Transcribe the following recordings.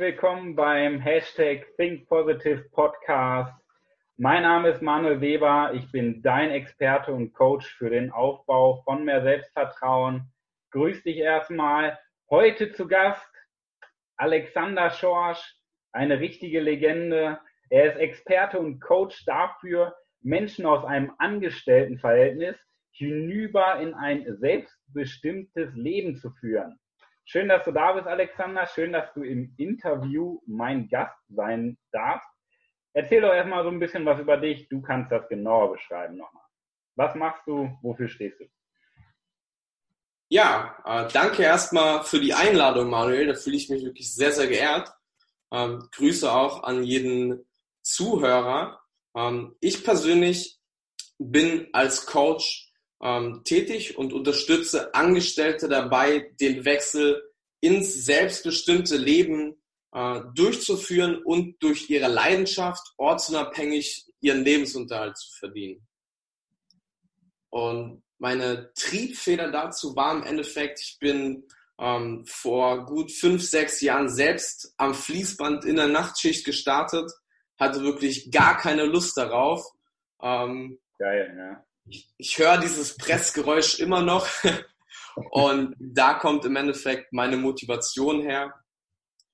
Willkommen beim Hashtag Think Positive Podcast. Mein Name ist Manuel Weber. Ich bin dein Experte und Coach für den Aufbau von mehr Selbstvertrauen. Grüß dich erstmal. Heute zu Gast Alexander Schorsch, eine richtige Legende. Er ist Experte und Coach dafür, Menschen aus einem Angestelltenverhältnis hinüber in ein selbstbestimmtes Leben zu führen. Schön, dass du da bist, Alexander. Schön, dass du im Interview mein Gast sein darfst. Erzähl doch erstmal so ein bisschen was über dich. Du kannst das genauer beschreiben nochmal. Was machst du? Wofür stehst du? Ja, äh, danke erstmal für die Einladung, Manuel. Da fühle ich mich wirklich sehr, sehr geehrt. Ähm, Grüße auch an jeden Zuhörer. Ähm, ich persönlich bin als Coach ähm, tätig und unterstütze Angestellte dabei, den Wechsel ins selbstbestimmte Leben äh, durchzuführen und durch ihre Leidenschaft ortsunabhängig ihren Lebensunterhalt zu verdienen. Und meine Triebfeder dazu war im Endeffekt, ich bin ähm, vor gut fünf, sechs Jahren selbst am Fließband in der Nachtschicht gestartet, hatte wirklich gar keine Lust darauf. Ähm, Geil, ja ich, ich höre dieses Pressgeräusch immer noch. Und da kommt im Endeffekt meine Motivation her,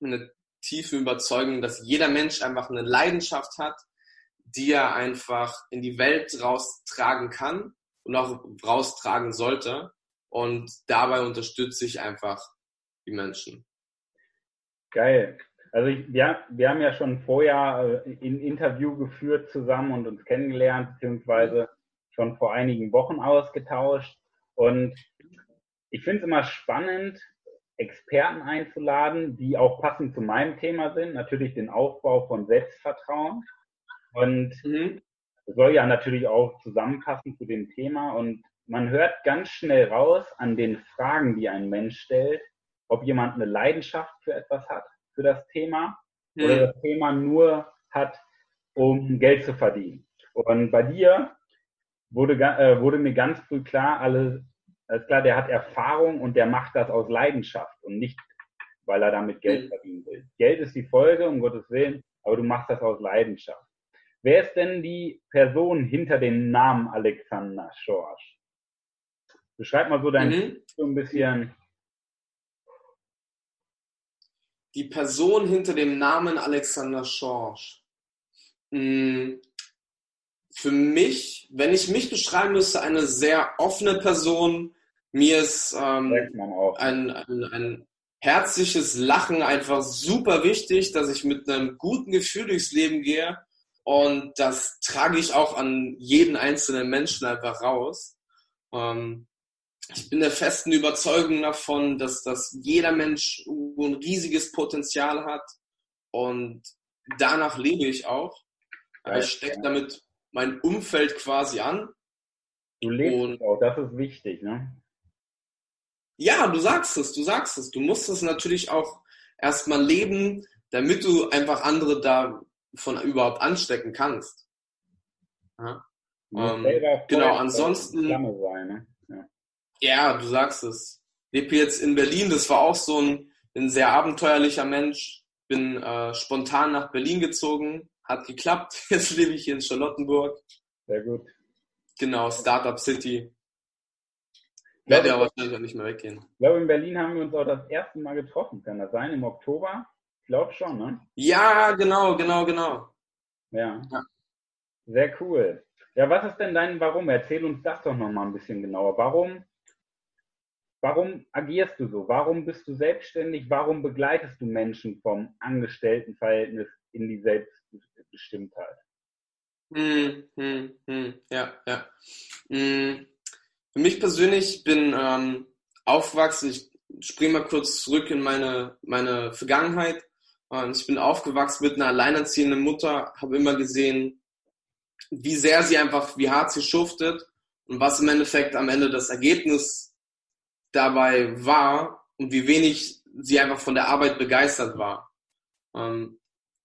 eine tiefe Überzeugung, dass jeder Mensch einfach eine Leidenschaft hat, die er einfach in die Welt raustragen kann und auch raustragen sollte. Und dabei unterstütze ich einfach die Menschen. Geil. Also ich, wir, wir haben ja schon vorher äh, ein Interview geführt zusammen und uns kennengelernt, beziehungsweise schon vor einigen Wochen ausgetauscht. Und ich finde es immer spannend, Experten einzuladen, die auch passend zu meinem Thema sind. Natürlich den Aufbau von Selbstvertrauen. Und mhm. soll ja natürlich auch zusammenpassen zu dem Thema. Und man hört ganz schnell raus an den Fragen, die ein Mensch stellt, ob jemand eine Leidenschaft für etwas hat, für das Thema, mhm. oder das Thema nur hat, um Geld zu verdienen. Und bei dir wurde, äh, wurde mir ganz früh klar, alles, alles klar, der hat Erfahrung und der macht das aus Leidenschaft und nicht, weil er damit Geld mhm. verdienen will. Geld ist die Folge, um Gottes Willen, aber du machst das aus Leidenschaft. Wer ist denn die Person hinter dem Namen Alexander Schorsch? Beschreib mal so dein mhm. so ein bisschen. Die Person hinter dem Namen Alexander Schorsch. Hm, für mich, wenn ich mich beschreiben müsste, eine sehr offene Person. Mir ist ähm, ein, ein, ein herzliches Lachen einfach super wichtig, dass ich mit einem guten Gefühl durchs Leben gehe. Und das trage ich auch an jeden einzelnen Menschen einfach raus. Ähm, ich bin der festen Überzeugung davon, dass, dass jeder Mensch ein riesiges Potenzial hat. Und danach lebe ich auch. Aber ich stecke damit mein Umfeld quasi an. Du lebst und, auch, das ist wichtig, ne? Ja, du sagst es, du sagst es. Du musst es natürlich auch erstmal leben, damit du einfach andere davon überhaupt anstecken kannst. Ja, ähm, genau, ansonsten. Sein, ne? ja. ja. du sagst es. Ich lebe jetzt in Berlin, das war auch so ein, ein sehr abenteuerlicher Mensch. Bin äh, spontan nach Berlin gezogen, hat geklappt. Jetzt lebe ich hier in Charlottenburg. Sehr gut. Genau, Startup City. Werde ja wahrscheinlich auch nicht mehr weggehen. Ich glaube, in Berlin haben wir uns auch das erste Mal getroffen. Kann das sein? Im Oktober? Ich glaube schon, ne? Ja, genau, genau, genau. Ja. ja. Sehr cool. Ja, was ist denn dein Warum? Erzähl uns das doch nochmal ein bisschen genauer. Warum, warum agierst du so? Warum bist du selbstständig? Warum begleitest du Menschen vom Angestelltenverhältnis in die Selbst Bestimmtheit. Hm, hm, hm, ja, ja. Hm. Mich persönlich bin ähm, aufgewachsen, ich springe mal kurz zurück in meine, meine Vergangenheit. Und ich bin aufgewachsen mit einer alleinerziehenden Mutter, habe immer gesehen, wie sehr sie einfach, wie hart sie schuftet und was im Endeffekt am Ende das Ergebnis dabei war und wie wenig sie einfach von der Arbeit begeistert war. Ähm,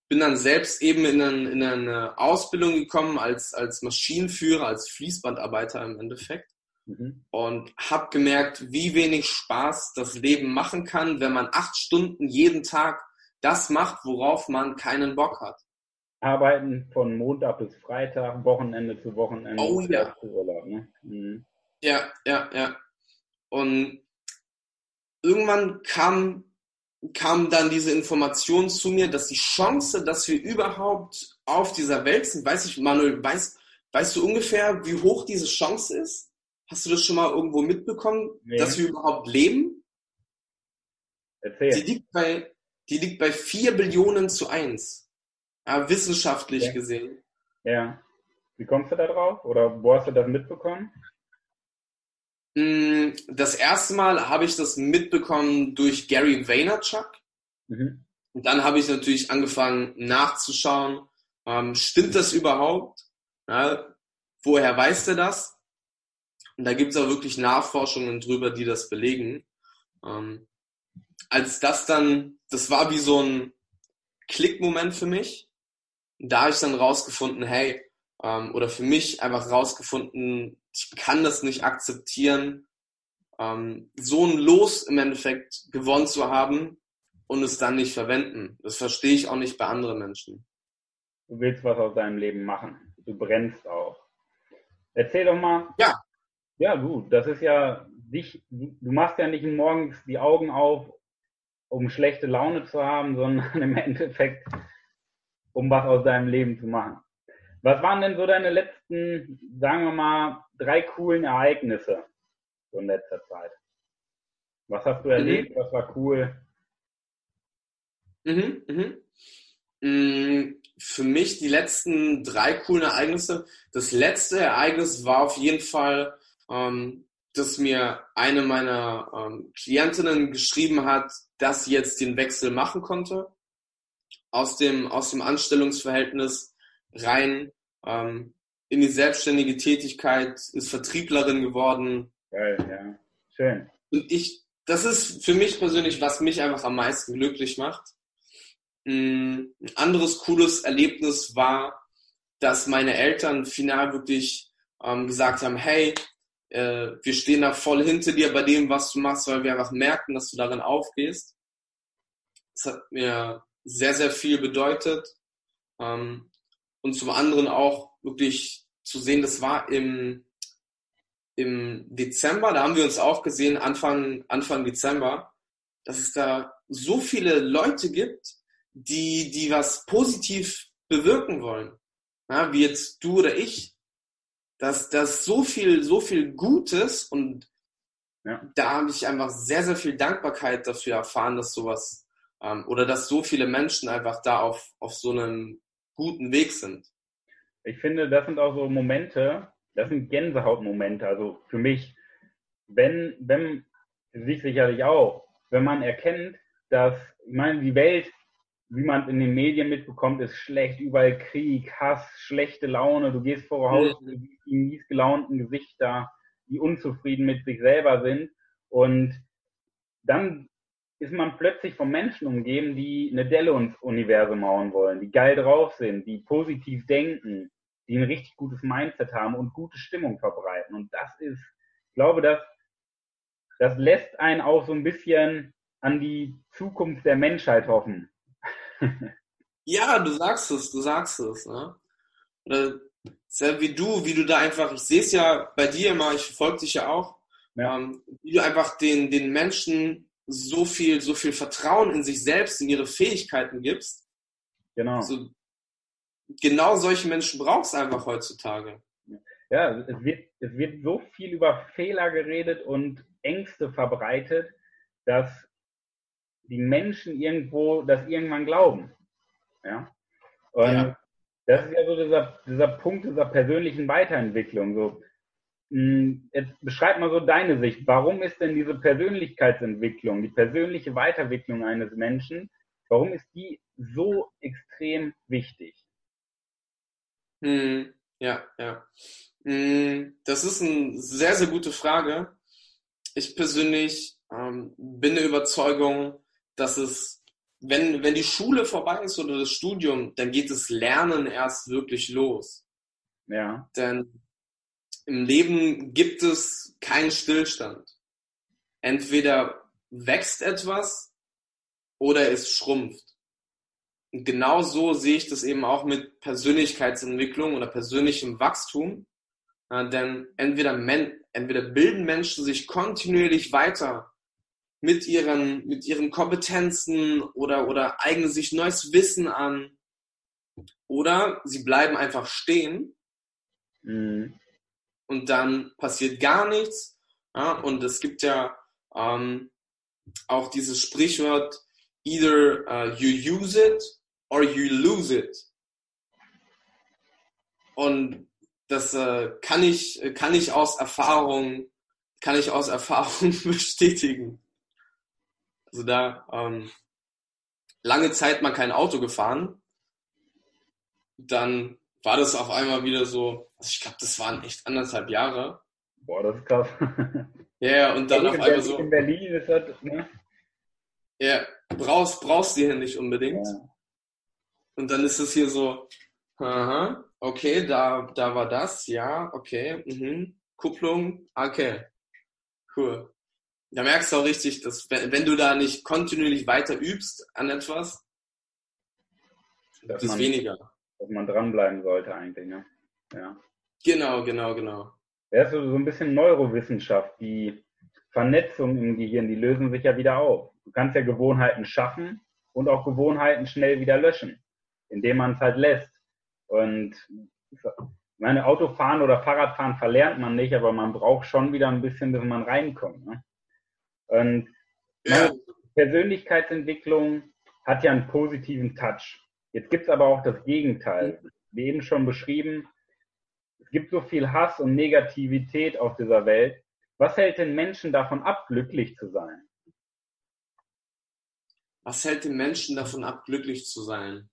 bin dann selbst eben in eine, in eine Ausbildung gekommen als, als Maschinenführer, als Fließbandarbeiter im Endeffekt. Mhm. Und habe gemerkt, wie wenig Spaß das Leben machen kann, wenn man acht Stunden jeden Tag das macht, worauf man keinen Bock hat. Arbeiten von Montag bis Freitag, Wochenende zu Wochenende. Oh ja. Urlaub, ne? mhm. Ja, ja, ja. Und irgendwann kam, kam dann diese Information zu mir, dass die Chance, dass wir überhaupt auf dieser Welt sind, weiß ich, Manuel, weißt, weißt du ungefähr, wie hoch diese Chance ist? Hast du das schon mal irgendwo mitbekommen, nee. dass wir überhaupt leben? Erzähl. Die liegt bei, die liegt bei 4 Billionen zu 1. Ja, wissenschaftlich ja. gesehen. Ja. Wie kommst du da drauf? Oder wo hast du das mitbekommen? Mm, das erste Mal habe ich das mitbekommen durch Gary Vaynerchuk. Mhm. Und dann habe ich natürlich angefangen nachzuschauen, ähm, stimmt das überhaupt? Ja, woher weiß der das? Und da gibt es auch wirklich Nachforschungen drüber, die das belegen. Ähm, als das dann, das war wie so ein Klickmoment für mich. Da habe ich dann rausgefunden, hey, ähm, oder für mich einfach rausgefunden, ich kann das nicht akzeptieren, ähm, so ein Los im Endeffekt gewonnen zu haben und es dann nicht verwenden. Das verstehe ich auch nicht bei anderen Menschen. Du willst was aus deinem Leben machen. Du brennst auch. Erzähl doch mal. Ja. Ja, du, das ist ja dich, du machst ja nicht morgens die Augen auf, um schlechte Laune zu haben, sondern im Endeffekt, um was aus deinem Leben zu machen. Was waren denn so deine letzten, sagen wir mal, drei coolen Ereignisse so in letzter Zeit? Was hast du mhm. erlebt? Mhm. Was war cool? Mhm, mhm. Mm, für mich die letzten drei coolen Ereignisse. Das letzte Ereignis war auf jeden Fall, ähm, dass mir eine meiner ähm, Klientinnen geschrieben hat, dass sie jetzt den Wechsel machen konnte aus dem, aus dem Anstellungsverhältnis rein ähm, in die selbstständige Tätigkeit, ist Vertrieblerin geworden. Geil, ja. Schön. Und ich, das ist für mich persönlich, was mich einfach am meisten glücklich macht. Mm, ein anderes cooles Erlebnis war, dass meine Eltern final wirklich ähm, gesagt haben, hey, äh, wir stehen da voll hinter dir bei dem, was du machst, weil wir einfach merken, dass du darin aufgehst. Das hat mir sehr, sehr viel bedeutet. Ähm, und zum anderen auch wirklich zu sehen, das war im, im Dezember, da haben wir uns auch gesehen, Anfang, Anfang Dezember, dass es da so viele Leute gibt, die, die was positiv bewirken wollen. Ja, wie jetzt du oder ich, dass das so viel, so viel Gutes und ja. da habe ich einfach sehr, sehr viel Dankbarkeit dafür erfahren, dass sowas ähm, oder dass so viele Menschen einfach da auf, auf so einem guten Weg sind. Ich finde, das sind auch so Momente, das sind Gänsehautmomente. Also für mich, wenn, wenn, sich sicherlich auch, wenn man erkennt, dass, ich meine, die Welt, wie man in den Medien mitbekommt, ist schlecht, überall Krieg, Hass, schlechte Laune, du gehst vor Haus, du siehst die mies gelaunten Gesichter, die unzufrieden mit sich selber sind und dann ist man plötzlich von Menschen umgeben, die eine Delle ins Universum hauen wollen, die geil drauf sind, die positiv denken, die ein richtig gutes Mindset haben und gute Stimmung verbreiten. Und das ist, ich glaube, das, das lässt einen auch so ein bisschen an die Zukunft der Menschheit hoffen. Ja, du sagst es, du sagst es. Ne? Oder sehr wie du, wie du da einfach, ich sehe es ja bei dir immer, ich verfolge dich ja auch, ja. Ähm, wie du einfach den, den Menschen so viel, so viel Vertrauen in sich selbst, in ihre Fähigkeiten gibst. Genau. Also, genau solche Menschen braucht es einfach heutzutage. Ja, es wird, es wird so viel über Fehler geredet und Ängste verbreitet, dass die Menschen irgendwo das irgendwann glauben. Ja. Und ja. das ist ja so dieser, dieser Punkt dieser persönlichen Weiterentwicklung. So, hm, jetzt beschreib mal so deine Sicht. Warum ist denn diese Persönlichkeitsentwicklung, die persönliche Weiterentwicklung eines Menschen, warum ist die so extrem wichtig? Hm, ja, ja. Hm, das ist eine sehr, sehr gute Frage. Ich persönlich ähm, bin der Überzeugung, dass es, wenn, wenn die Schule vorbei ist oder das Studium, dann geht das Lernen erst wirklich los. Ja. Denn im Leben gibt es keinen Stillstand. Entweder wächst etwas oder es schrumpft. genau so sehe ich das eben auch mit Persönlichkeitsentwicklung oder persönlichem Wachstum. Denn entweder, entweder bilden Menschen sich kontinuierlich weiter mit ihren, mit ihren Kompetenzen oder, oder eignen sich neues Wissen an oder sie bleiben einfach stehen mhm. und dann passiert gar nichts. Ja, und es gibt ja ähm, auch dieses Sprichwort, either uh, you use it or you lose it. Und das äh, kann ich kann ich aus Erfahrung kann ich aus Erfahrung bestätigen. Also da ähm, lange Zeit mal kein Auto gefahren, dann war das auf einmal wieder so, also ich glaube, das waren echt anderthalb Jahre. Boah, das ist krass. Ja, yeah, und dann auf einmal so. In Berlin ist das, ne? Ja, brauchst, brauchst du hier nicht unbedingt. Ja. Und dann ist es hier so, aha, okay, da, da war das, ja, okay, mhm. Kupplung, okay, cool. Da merkst du auch richtig, dass wenn, du da nicht kontinuierlich weiter übst an etwas, das ist weniger. Dass man dranbleiben sollte eigentlich, ne? Ja. Genau, genau, genau. Ja, so, so ein bisschen Neurowissenschaft, die Vernetzung im Gehirn, die lösen sich ja wieder auf. Du kannst ja Gewohnheiten schaffen und auch Gewohnheiten schnell wieder löschen, indem man es halt lässt. Und meine Autofahren oder Fahrradfahren verlernt man nicht, aber man braucht schon wieder ein bisschen, bis man reinkommt. Ne? Und ja. Persönlichkeitsentwicklung hat ja einen positiven Touch. Jetzt gibt es aber auch das Gegenteil. Wie eben schon beschrieben, es gibt so viel Hass und Negativität auf dieser Welt. Was hält den Menschen davon ab, glücklich zu sein? Was hält den Menschen davon ab, glücklich zu sein?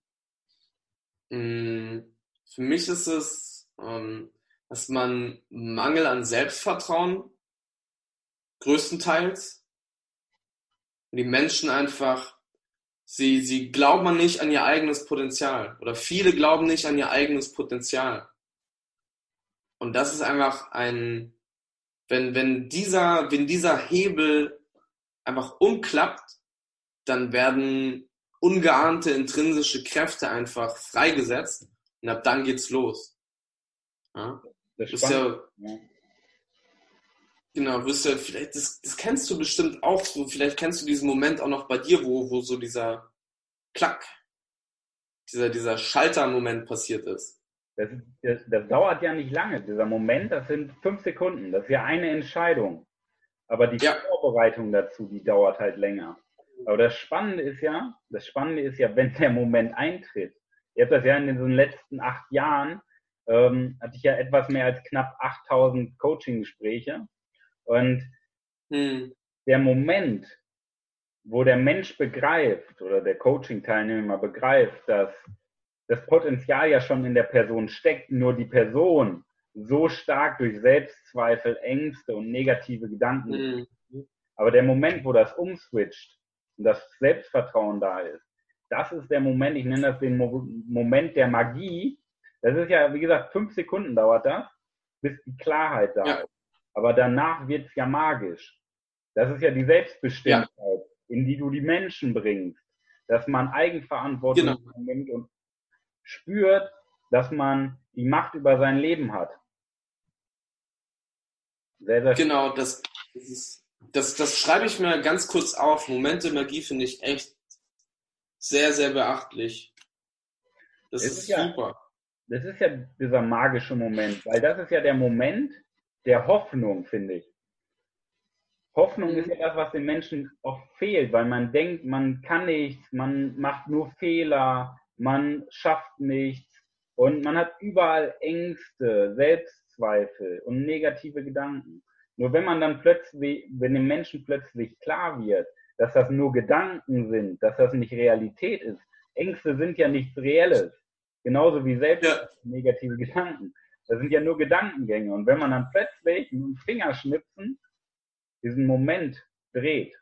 Hm, für mich ist es, ähm, dass man Mangel an Selbstvertrauen größtenteils die Menschen einfach, sie, sie glauben nicht an ihr eigenes Potenzial oder viele glauben nicht an ihr eigenes Potenzial. Und das ist einfach ein, wenn, wenn dieser, wenn dieser Hebel einfach umklappt, dann werden ungeahnte intrinsische Kräfte einfach freigesetzt und ab dann geht's los. Ja? Das ist ja, ja, Genau, wirst du vielleicht, das, das kennst du bestimmt auch so, vielleicht kennst du diesen Moment auch noch bei dir, wo, wo so dieser Klack, dieser, dieser Schaltermoment passiert ist. Das, das, das dauert ja nicht lange, dieser Moment, das sind fünf Sekunden, das ist ja eine Entscheidung. Aber die ja. Vorbereitung dazu, die dauert halt länger. Aber das Spannende ist ja, das Spannende ist ja, wenn der Moment eintritt. Ihr habt das ja in den letzten acht Jahren, ähm, hatte ich ja etwas mehr als knapp 8000 Coaching-Gespräche und hm. der Moment, wo der Mensch begreift oder der Coaching-Teilnehmer begreift, dass das Potenzial ja schon in der Person steckt, nur die Person so stark durch Selbstzweifel, Ängste und negative Gedanken. Mhm. Aber der Moment, wo das umswitcht und das Selbstvertrauen da ist, das ist der Moment, ich nenne das den Mo Moment der Magie. Das ist ja, wie gesagt, fünf Sekunden dauert das, bis die Klarheit da ja. ist. Aber danach wird es ja magisch. Das ist ja die Selbstbestimmtheit, ja. in die du die Menschen bringst. Dass man Eigenverantwortung genau. nimmt und spürt, dass man die Macht über sein Leben hat. Sehr, sehr genau, das, das, ist, das, das schreibe ich mir ganz kurz auf. Momente Magie finde ich echt sehr, sehr beachtlich. Das ist, ist ja, super. Das ist ja dieser magische Moment, weil das ist ja der Moment, der Hoffnung, finde ich. Hoffnung ist ja das, was den Menschen oft fehlt, weil man denkt, man kann nichts, man macht nur Fehler, man schafft nichts und man hat überall Ängste, Selbstzweifel und negative Gedanken. Nur wenn man dann plötzlich, wenn dem Menschen plötzlich klar wird, dass das nur Gedanken sind, dass das nicht Realität ist. Ängste sind ja nichts Reelles. Genauso wie selbst ja. negative Gedanken. Das sind ja nur Gedankengänge. Und wenn man dann plötzlich mit dem Fingerschnipsen diesen Moment dreht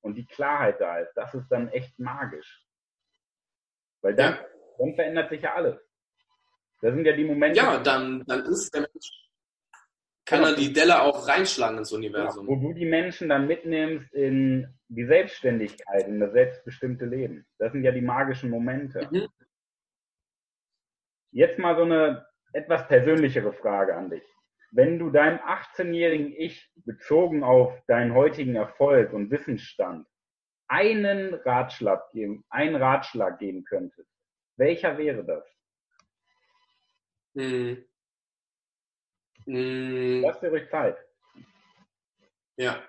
und die Klarheit da ist, das ist dann echt magisch. Weil dann, ja. dann verändert sich ja alles. Das sind ja die Momente. Ja, dann, dann ist der Mensch, kann er die Delle auch reinschlagen ins Universum. Ja, wo du die Menschen dann mitnimmst in die Selbstständigkeit, in das selbstbestimmte Leben. Das sind ja die magischen Momente. Mhm. Jetzt mal so eine etwas persönlichere Frage an dich. Wenn du deinem 18-jährigen Ich bezogen auf deinen heutigen Erfolg und Wissensstand einen Ratschlag geben, einen Ratschlag geben könntest, welcher wäre das? Hm. Hm. Lass dir ruhig Zeit. Ja.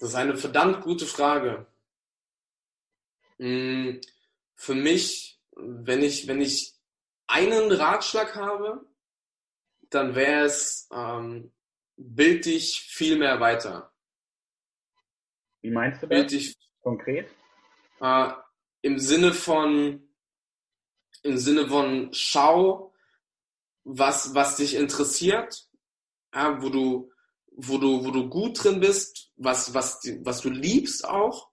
Das ist eine verdammt gute Frage. Hm. Für mich, wenn ich, wenn ich einen Ratschlag habe, dann wäre es, ähm, bild dich viel mehr weiter. Wie meinst du das bild dich, konkret? Äh, Im Sinne von, im Sinne von schau, was, was dich interessiert, ja, wo du, wo du, wo du gut drin bist, was, was, was du liebst auch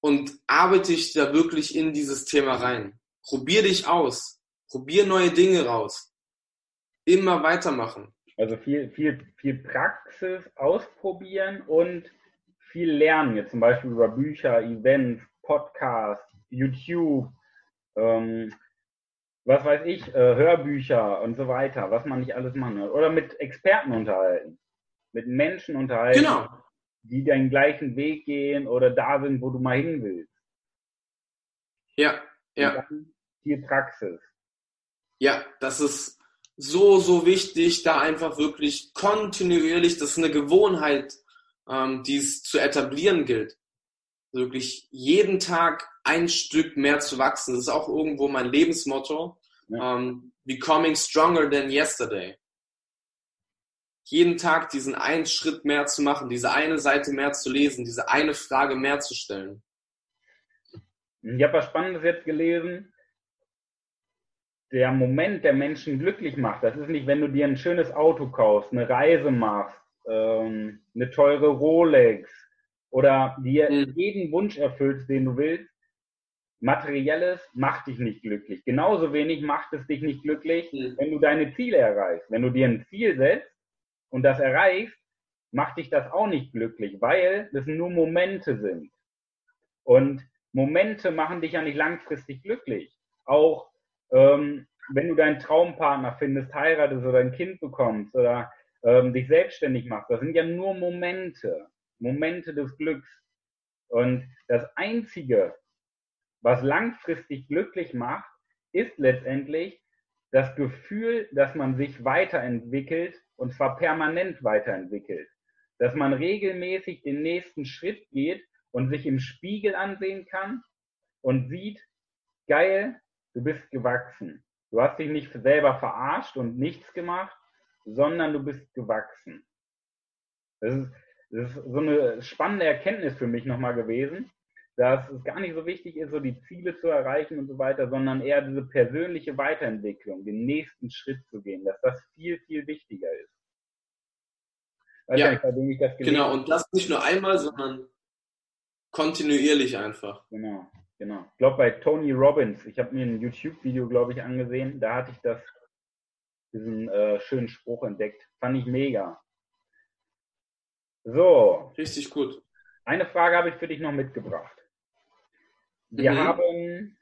und arbeite dich da wirklich in dieses Thema rein. Probier dich aus. Probier neue Dinge raus. Immer weitermachen. Also viel, viel, viel Praxis ausprobieren und viel lernen, jetzt zum Beispiel über Bücher, Events, Podcasts, YouTube, ähm, was weiß ich, äh, Hörbücher und so weiter, was man nicht alles machen kann. Oder mit Experten unterhalten, mit Menschen unterhalten, genau. die den gleichen Weg gehen oder da sind, wo du mal hin willst. Ja, ja. viel Praxis. Ja, das ist so, so wichtig, da einfach wirklich kontinuierlich, das ist eine Gewohnheit, ähm, die es zu etablieren gilt. Wirklich jeden Tag ein Stück mehr zu wachsen. Das ist auch irgendwo mein Lebensmotto. Ja. Um, becoming stronger than yesterday. Jeden Tag diesen einen Schritt mehr zu machen, diese eine Seite mehr zu lesen, diese eine Frage mehr zu stellen. Ich habe was Spannendes jetzt gelesen der Moment, der Menschen glücklich macht, das ist nicht, wenn du dir ein schönes Auto kaufst, eine Reise machst, ähm, eine teure Rolex oder dir mhm. jeden Wunsch erfüllst, den du willst. Materielles macht dich nicht glücklich. Genauso wenig macht es dich nicht glücklich, mhm. wenn du deine Ziele erreichst. Wenn du dir ein Ziel setzt und das erreichst, macht dich das auch nicht glücklich, weil das nur Momente sind. Und Momente machen dich ja nicht langfristig glücklich. Auch ähm, wenn du deinen Traumpartner findest, heiratest oder ein Kind bekommst oder ähm, dich selbstständig machst, das sind ja nur Momente, Momente des Glücks. Und das Einzige, was langfristig glücklich macht, ist letztendlich das Gefühl, dass man sich weiterentwickelt und zwar permanent weiterentwickelt. Dass man regelmäßig den nächsten Schritt geht und sich im Spiegel ansehen kann und sieht, geil, du bist gewachsen. Du hast dich nicht selber verarscht und nichts gemacht, sondern du bist gewachsen. Das ist, das ist so eine spannende Erkenntnis für mich nochmal gewesen, dass es gar nicht so wichtig ist, so die Ziele zu erreichen und so weiter, sondern eher diese persönliche Weiterentwicklung, den nächsten Schritt zu gehen, dass das viel, viel wichtiger ist. Weiß ja, nicht, genau, und das nicht nur einmal, sondern kontinuierlich einfach. Genau. Genau. Ich glaube bei Tony Robbins, ich habe mir ein YouTube-Video, glaube ich, angesehen, da hatte ich das, diesen äh, schönen Spruch entdeckt. Fand ich mega. So. Richtig gut. Eine Frage habe ich für dich noch mitgebracht. Wir mhm. haben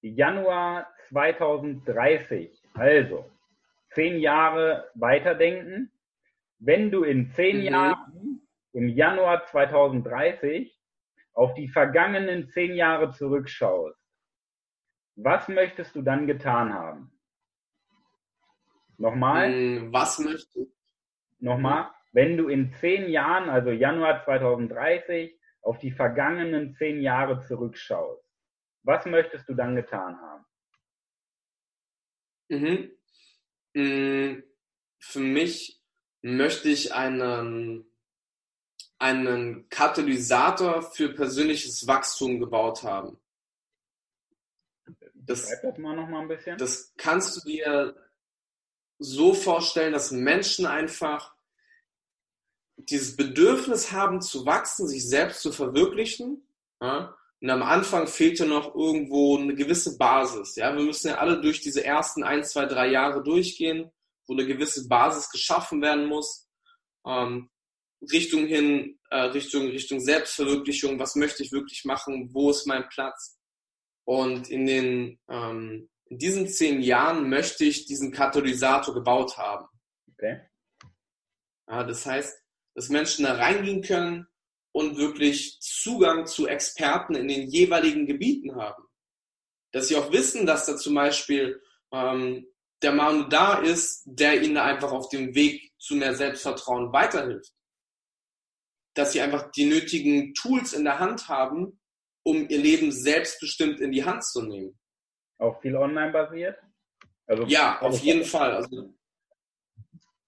Januar 2030, also zehn Jahre weiterdenken. Wenn du in zehn mhm. Jahren im Januar 2030 auf die vergangenen zehn Jahre zurückschaust, was möchtest du dann getan haben? Nochmal? Hm, was möchtest du? Nochmal, wenn du in zehn Jahren, also Januar 2030, auf die vergangenen zehn Jahre zurückschaust, was möchtest du dann getan haben? Mhm. Hm, für mich möchte ich einen einen Katalysator für persönliches Wachstum gebaut haben. Das, das, mal noch mal ein bisschen. das kannst du dir so vorstellen, dass Menschen einfach dieses Bedürfnis haben zu wachsen, sich selbst zu verwirklichen. Ja? Und am Anfang fehlt ja noch irgendwo eine gewisse Basis. Ja? Wir müssen ja alle durch diese ersten ein, zwei, drei Jahre durchgehen, wo eine gewisse Basis geschaffen werden muss. Ähm, Richtung hin, äh, Richtung, Richtung Selbstverwirklichung, was möchte ich wirklich machen, wo ist mein Platz? Und in den, ähm, in diesen zehn Jahren möchte ich diesen Katalysator gebaut haben. Okay. Ja, das heißt, dass Menschen da reingehen können und wirklich Zugang zu Experten in den jeweiligen Gebieten haben. Dass sie auch wissen, dass da zum Beispiel ähm, der Mann da ist, der ihnen einfach auf dem Weg zu mehr Selbstvertrauen weiterhilft. Dass sie einfach die nötigen Tools in der Hand haben, um ihr Leben selbstbestimmt in die Hand zu nehmen. Auch viel online basiert? Also ja, auf jeden Fall. Also,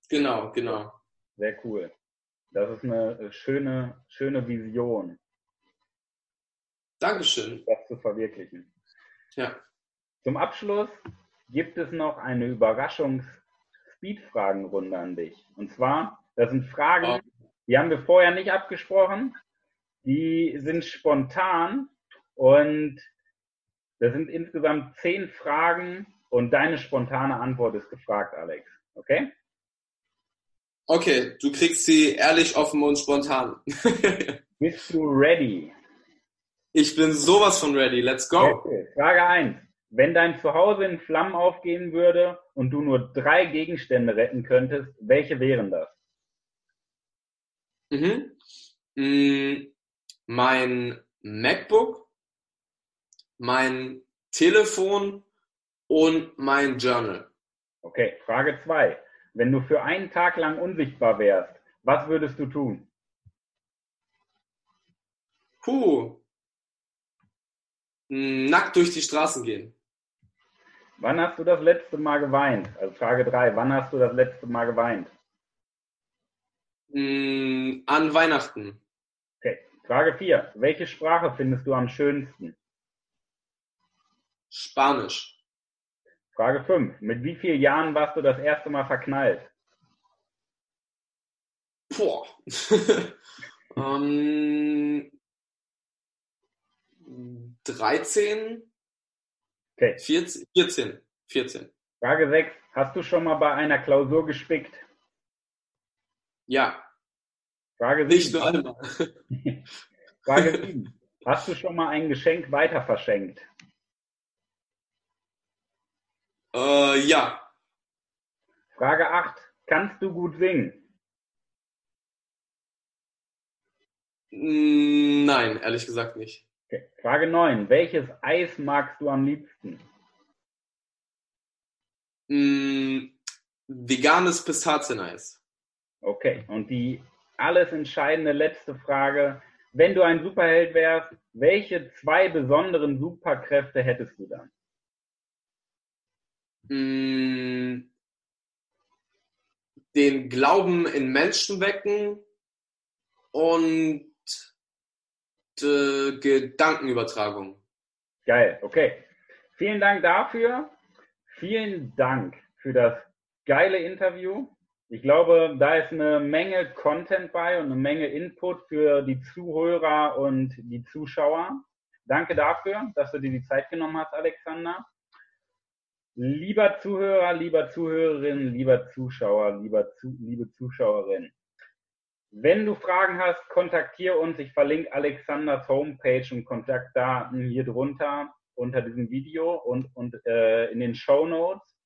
genau, genau. Sehr cool. Das ist eine schöne, schöne Vision. Dankeschön. Das zu verwirklichen. Ja. Zum Abschluss gibt es noch eine Überraschungs-Speed-Fragenrunde an dich. Und zwar, das sind Fragen, oh. Die haben wir vorher nicht abgesprochen. Die sind spontan und das sind insgesamt zehn Fragen und deine spontane Antwort ist gefragt, Alex. Okay? Okay, du kriegst sie ehrlich, offen und spontan. Bist du ready? Ich bin sowas von ready. Let's go. Okay. Frage 1. Wenn dein Zuhause in Flammen aufgehen würde und du nur drei Gegenstände retten könntest, welche wären das? Mhm. Mm, mein MacBook, mein Telefon und mein Journal. Okay, Frage 2. Wenn du für einen Tag lang unsichtbar wärst, was würdest du tun? Puh. Nackt durch die Straßen gehen. Wann hast du das letzte Mal geweint? Also Frage 3. Wann hast du das letzte Mal geweint? An Weihnachten. Okay. Frage 4. Welche Sprache findest du am schönsten? Spanisch. Frage 5. Mit wie vielen Jahren warst du das erste Mal verknallt? Boah. ähm, 13? Okay. 14, 14. 14. Frage 6. Hast du schon mal bei einer Klausur gespickt? Ja. Frage 7. Nicht nur einmal. Frage 7. Hast du schon mal ein Geschenk weiter verschenkt? Äh, ja. Frage 8. Kannst du gut singen? Mm, nein, ehrlich gesagt nicht. Okay. Frage 9. Welches Eis magst du am liebsten? Mm, veganes Pistazieneis. Okay. Und die alles entscheidende letzte Frage. Wenn du ein Superheld wärst, welche zwei besonderen Superkräfte hättest du dann? Mm, den Glauben in Menschen wecken und äh, Gedankenübertragung. Geil, okay. Vielen Dank dafür. Vielen Dank für das geile Interview. Ich glaube, da ist eine Menge Content bei und eine Menge Input für die Zuhörer und die Zuschauer. Danke dafür, dass du dir die Zeit genommen hast, Alexander. Lieber Zuhörer, lieber Zuhörerin, lieber Zuschauer, lieber Zu liebe Zuschauerin, wenn du Fragen hast, kontaktiere uns. Ich verlinke Alexanders Homepage und Kontaktdaten hier drunter unter diesem Video und, und äh, in den Show Notes.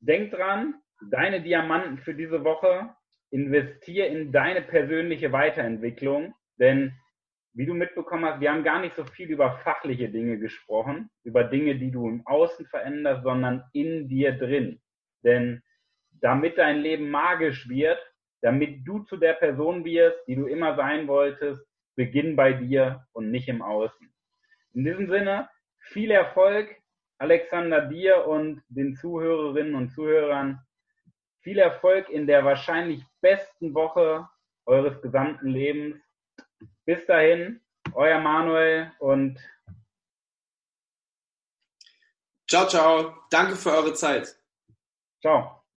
Denk dran, deine Diamanten für diese Woche, investier in deine persönliche Weiterentwicklung, denn wie du mitbekommen hast, wir haben gar nicht so viel über fachliche Dinge gesprochen, über Dinge, die du im Außen veränderst, sondern in dir drin. Denn damit dein Leben magisch wird, damit du zu der Person wirst, die du immer sein wolltest, beginn bei dir und nicht im Außen. In diesem Sinne, viel Erfolg, Alexander, dir und den Zuhörerinnen und Zuhörern. Viel Erfolg in der wahrscheinlich besten Woche eures gesamten Lebens bis dahin, euer Manuel und ciao, ciao. Danke für eure Zeit. Ciao.